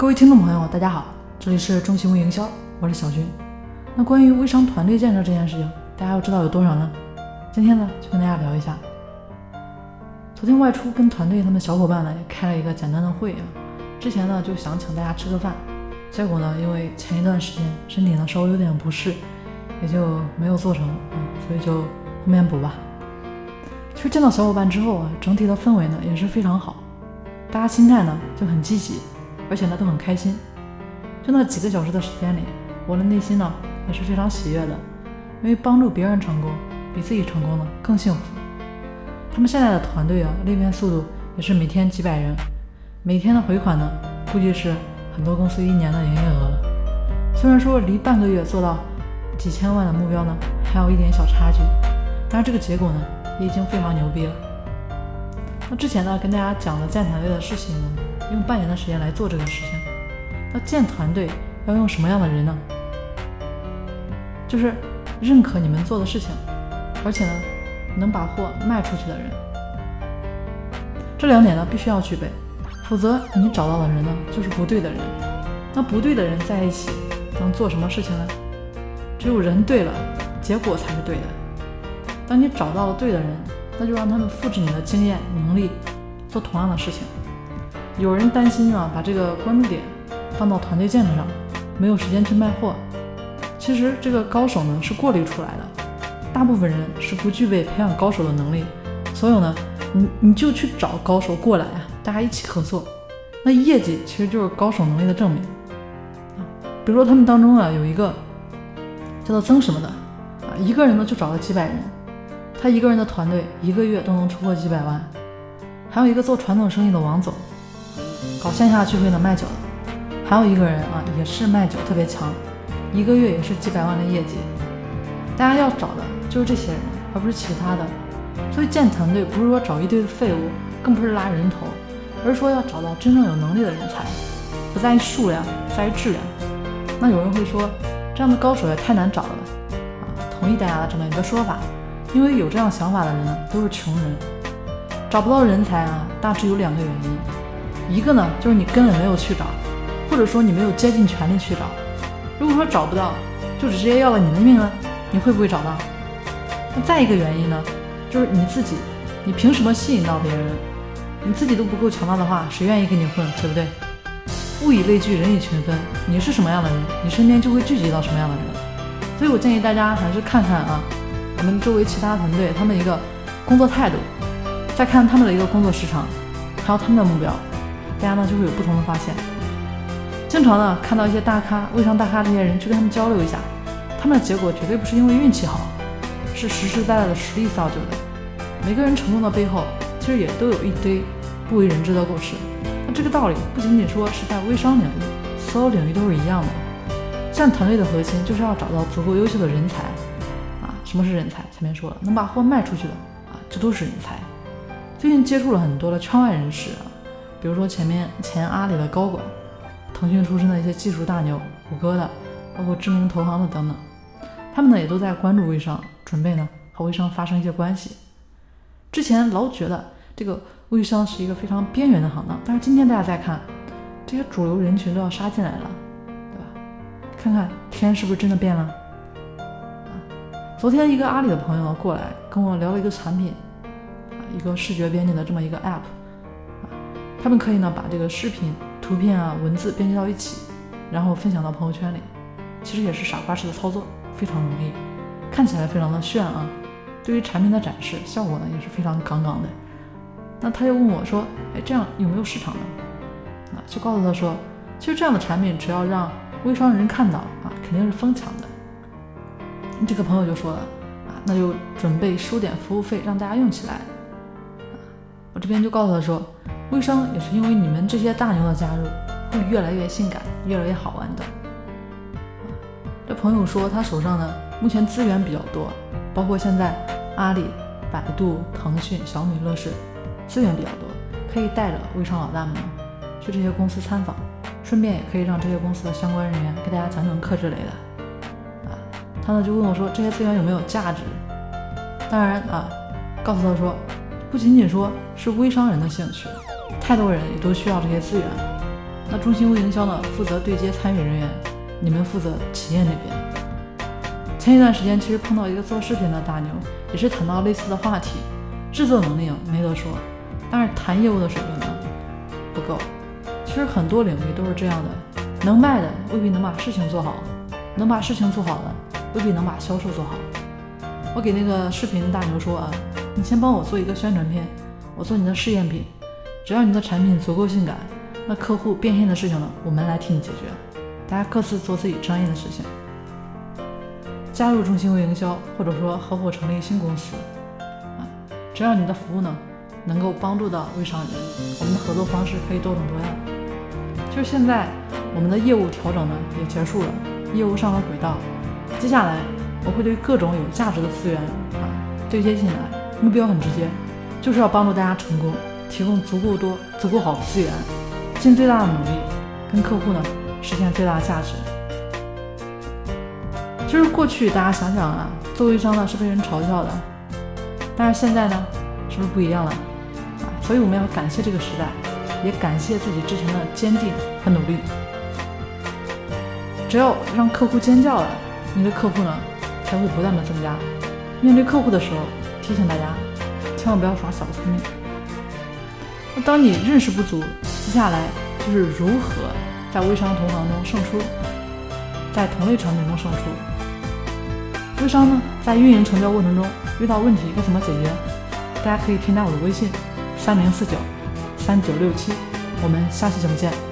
各位听众朋友，大家好，这里是中行为营销，我是小军。那关于微商团队建设这件事情，大家要知道有多少呢？今天呢，就跟大家聊一下。昨天外出跟团队他们小伙伴呢，也开了一个简单的会啊。之前呢，就想请大家吃个饭，结果呢，因为前一段时间身体呢稍微有点不适，也就没有做成啊，所以就后面补吧。其实见到小伙伴之后啊，整体的氛围呢也是非常好，大家心态呢就很积极，而且呢都很开心。就那几个小时的时间里，我的内心呢也是非常喜悦的，因为帮助别人成功比自己成功呢更幸福。他们现在的团队啊，裂变速度也是每天几百人，每天的回款呢估计是很多公司一年的营业额了。虽然说离半个月做到几千万的目标呢还有一点小差距，但是这个结果呢。已经非常牛逼了。那之前呢，跟大家讲的建团队的事情呢，用半年的时间来做这个事情。那建团队要用什么样的人呢？就是认可你们做的事情，而且呢，能把货卖出去的人。这两点呢，必须要具备，否则你找到的人呢，就是不对的人。那不对的人在一起，能做什么事情呢？只有人对了，结果才是对的。当你找到了对的人，那就让他们复制你的经验能力，做同样的事情。有人担心啊，把这个关注点放到团队建设上，没有时间去卖货。其实这个高手呢是过滤出来的，大部分人是不具备培养高手的能力。所以呢，你你就去找高手过来啊，大家一起合作。那业绩其实就是高手能力的证明啊。比如说他们当中啊有一个叫做曾什么的啊，一个人呢就找了几百人。他一个人的团队一个月都能出货几百万，还有一个做传统生意的王总，搞线下聚会的卖酒的，还有一个人啊也是卖酒特别强，一个月也是几百万的业绩。大家要找的就是这些人，而不是其他的。所以建团队不是说找一堆废物，更不是拉人头，而是说要找到真正有能力的人才，不在于数量，在于质量。那有人会说，这样的高手也太难找了吧？啊，同意大家的这么一个说法。因为有这样想法的人，都是穷人，找不到人才啊，大致有两个原因，一个呢就是你根本没有去找，或者说你没有竭尽全力去找。如果说找不到，就直接要了你的命了，你会不会找到？那再一个原因呢，就是你自己，你凭什么吸引到别人？你自己都不够强大的话，谁愿意跟你混，对不对？物以类聚，人以群分，你是什么样的人，你身边就会聚集到什么样的人。所以我建议大家还是看看啊。我们周围其他团队，他们一个工作态度，再看他们的一个工作时长，还有他们的目标，大家呢就会有不同的发现。经常呢看到一些大咖、微商大咖这些人去跟他们交流一下，他们的结果绝对不是因为运气好，是实实在在的实力造就的。每个人成功的背后，其实也都有一堆不为人知的故事。那这个道理不仅仅说是在微商领域，所有领域都是一样的。像团队的核心就是要找到足够优秀的人才啊。什么是人才？前面说了，能把货卖出去的啊，这都是人才。最近接触了很多的圈外人士啊，比如说前面前阿里的高管，腾讯出身的一些技术大牛，谷歌的，包括知名投行的等等，他们呢也都在关注微商，准备呢和微商发生一些关系。之前老觉得这个微商是一个非常边缘的行当，但是今天大家再看，这些主流人群都要杀进来了，对吧？看看天是不是真的变了？昨天一个阿里的朋友过来跟我聊了一个产品，啊，一个视觉编辑的这么一个 app，他们可以呢把这个视频、图片啊、文字编辑到一起，然后分享到朋友圈里，其实也是傻瓜式的操作，非常容易，看起来非常的炫啊。对于产品的展示，效果呢也是非常杠杠的。那他又问我说，哎，这样有没有市场呢？啊，就告诉他说，其实这样的产品只要让微商人看到啊，肯定是疯抢的。这个朋友就说了啊，那就准备收点服务费让大家用起来。啊，我这边就告诉他说，微商也是因为你们这些大牛的加入，会越来越性感，越来越好玩的。啊，这朋友说他手上呢目前资源比较多，包括现在阿里、百度、腾讯、小米、乐视资源比较多，可以带着微商老大们去这些公司参访，顺便也可以让这些公司的相关人员给大家讲讲课之类的。啊他呢就问我说：“这些资源有没有价值？”当然啊，告诉他说，不仅仅说是微商人的兴趣，太多人也都需要这些资源。那中心微营销呢，负责对接参与人员，你们负责企业那边。前一段时间，其实碰到一个做视频的大牛，也是谈到类似的话题，制作能力没得说，但是谈业务的水平呢不够。其实很多领域都是这样的，能卖的未必能把事情做好，能把事情做好的未必能把销售做好。我给那个视频大牛说啊，你先帮我做一个宣传片，我做你的试验品，只要你的产品足够性感。那客户变现的事情呢，我们来替你解决。大家各自做自己专业的事情。加入中心微营销，或者说合伙成立新公司，啊，只要你的服务呢能够帮助到微商人，我们的合作方式可以多种多样。就现在我们的业务调整呢也结束了，业务上了轨道。接下来我会对各种有价值的资源啊对接进来，目标很直接，就是要帮助大家成功，提供足够多、足够好的资源。尽最大的努力，跟客户呢实现最大的价值。就是过去大家想想啊，做微商呢是被人嘲笑的，但是现在呢，是不是不一样了啊？所以我们要感谢这个时代，也感谢自己之前的坚定和努力。只要让客户尖叫了，你的客户呢才会不断的增加。面对客户的时候，提醒大家，千万不要耍小聪明。当你认识不足。接下来就是如何在微商同行中胜出，在同类产品中胜出。微商呢，在运营成交过程中遇到问题该怎么解决？大家可以添加我的微信：三零四九三九六七，我们下期节目见。